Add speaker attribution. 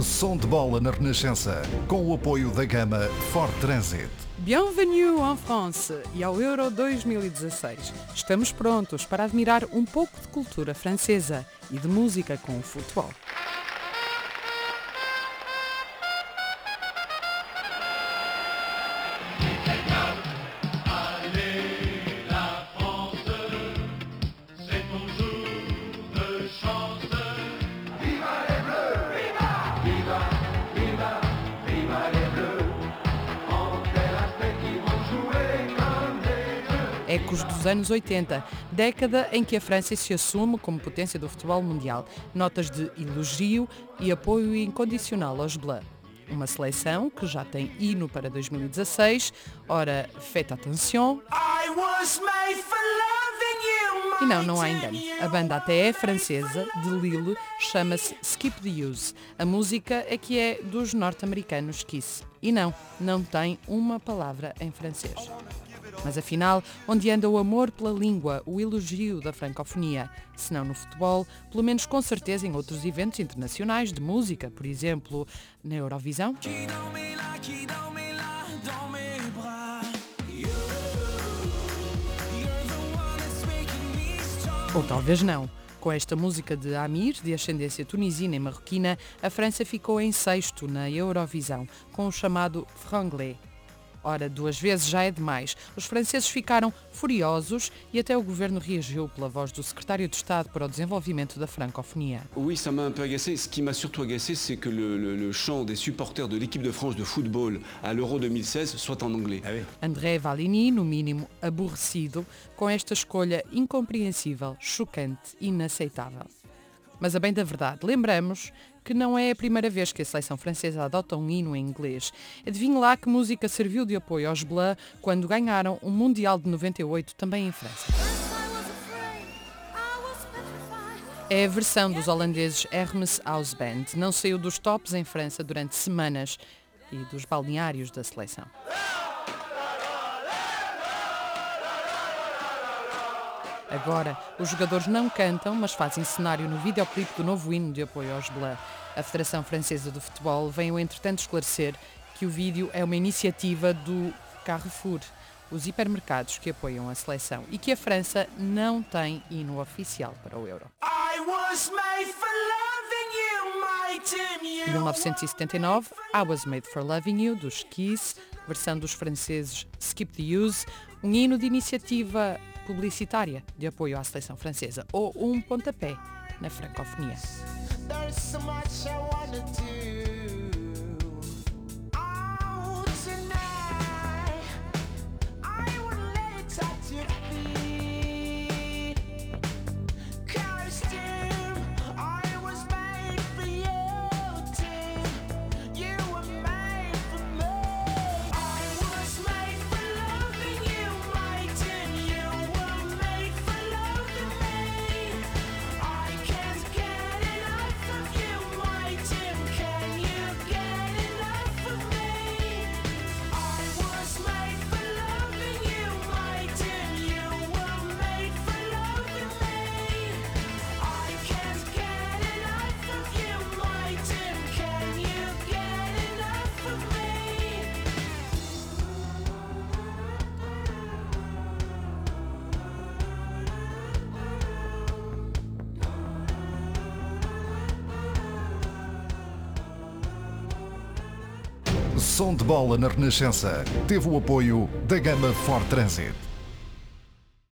Speaker 1: Som de bola na Renascença, com o apoio da gama Ford Transit.
Speaker 2: Bienvenue en France e ao Euro 2016. Estamos prontos para admirar um pouco de cultura francesa e de música com o futebol. Ecos dos anos 80, década em que a França se assume como potência do futebol mundial. Notas de elogio e apoio incondicional aos Bleu. Uma seleção que já tem hino para 2016, ora, faites attention. E não, não há engano. A banda até é francesa, de Lille, chama-se Skip the Use. A música é que é dos norte-americanos Kiss. E não, não tem uma palavra em francês. Mas afinal, onde anda o amor pela língua, o elogio da francofonia? Se não no futebol, pelo menos com certeza em outros eventos internacionais de música, por exemplo, na Eurovisão. Ou talvez não. Com esta música de Amir, de ascendência tunisina e marroquina, a França ficou em sexto na Eurovisão, com o chamado franglais, Ora, duas vezes já é demais. Os franceses ficaram furiosos e até o governo reagiu pela voz do secretário de Estado para o desenvolvimento da francofonia.
Speaker 3: Oui, ça m'a un peu agacé. Ce qui m'a surtout agacé, c'est que le, le, le, chant des supporters de l'équipe de France de football à l'Euro 2016 soit en anglais. Ah oui.
Speaker 2: André Valigny, no mínimo aborrecido, com esta escolha incompreensível, chocante, inaceitável. Mas a bem da verdade, lembramos que não é a primeira vez que a seleção francesa adota um hino em inglês. Adivinhe lá que música serviu de apoio aos Bleu quando ganharam o um Mundial de 98 também em França. É a versão dos holandeses Hermes House Band. Não saiu dos tops em França durante semanas e dos balneários da seleção. Agora, os jogadores não cantam, mas fazem cenário no videoclipe do novo hino de apoio aos Bleu. A Federação Francesa de Futebol veio, entretanto, esclarecer que o vídeo é uma iniciativa do Carrefour, os hipermercados que apoiam a seleção, e que a França não tem hino oficial para o Euro. Em 1979, I Was Made for Loving You, dos Kiss, versão dos franceses Skip the Use, um hino de iniciativa publicitária de apoio à seleção francesa ou um pontapé na francofonia.
Speaker 1: Som de bola na Renascença. Teve o apoio da gama Ford Transit.